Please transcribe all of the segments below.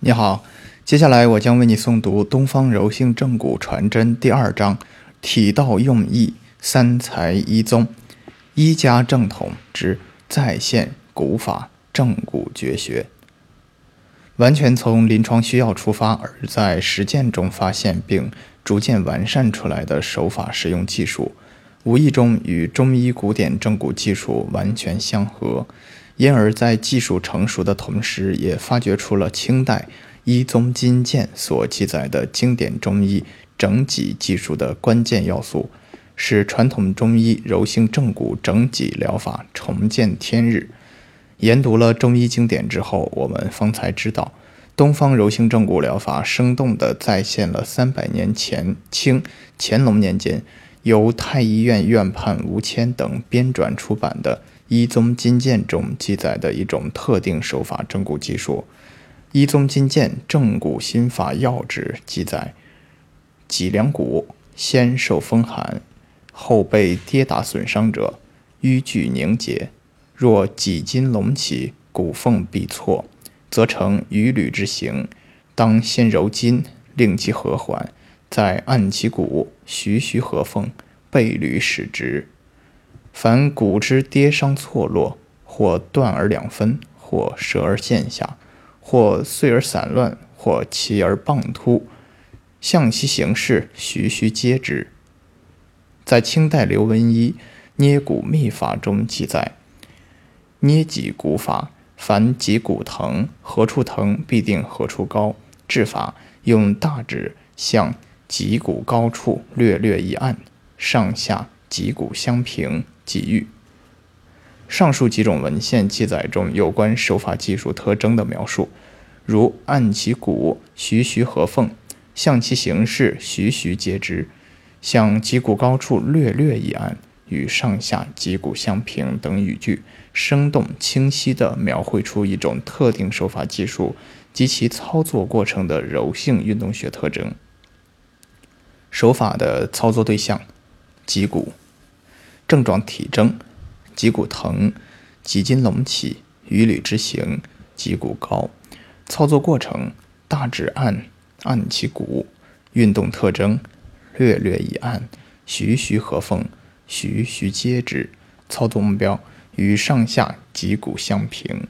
你好，接下来我将为你诵读《东方柔性正骨传真》第二章：体道用意，三才一宗，一家正统之再现古法正骨绝学。完全从临床需要出发，而在实践中发现并逐渐完善出来的手法实用技术，无意中与中医古典正骨技术完全相合。因而，在技术成熟的同时，也发掘出了清代医宗金鉴所记载的经典中医整脊技术的关键要素，使传统中医柔性正骨整脊疗法重见天日。研读了中医经典之后，我们方才知道，东方柔性正骨疗法生动地再现了三百年前清乾隆年间由太医院院判吴谦等编撰出版的。一宗金鉴中记载的一种特定手法正骨技术，《一宗金鉴正骨心法要旨》记载：脊梁骨先受风寒，后被跌打损伤者，淤聚凝结；若脊筋隆起，骨缝必错，则成鱼履之形。当先揉筋，令其和缓，再按其骨，徐徐合缝，背履使直。凡骨之跌伤错落，或断而两分，或折而线下，或碎而散乱，或齐而棒突，象其形势，徐徐接之。在清代刘文一《捏骨秘法》中记载：捏脊骨法，凡脊骨疼，何处疼必定何处高。治法用大指向脊骨高处略略一按，上下脊骨相平。给予上述几种文献记载中有关手法技术特征的描述，如按其骨徐徐合缝，向其形势徐徐接之，向脊骨高处略略一按，与上下脊骨相平等语句，生动清晰地描绘出一种特定手法技术及其操作过程的柔性运动学特征。手法的操作对象：脊骨。症状体征：脊骨疼，脊筋隆起，鱼履之形，脊骨高。操作过程：大指按，按其骨。运动特征：略略一按，徐徐合缝，徐徐接之。操作目标：与上下脊骨相平。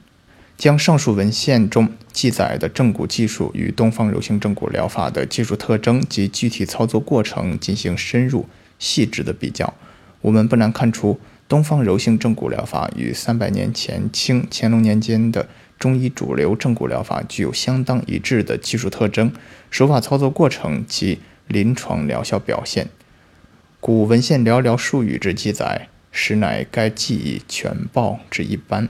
将上述文献中记载的正骨技术与东方柔性正骨疗法的技术特征及具体操作过程进行深入细致的比较。我们不难看出，东方柔性正骨疗法与三百年前清乾隆年间的中医主流正骨疗法具有相当一致的技术特征、手法操作过程及临床疗效表现。古文献寥寥数语之记载，实乃该记忆全报之一般。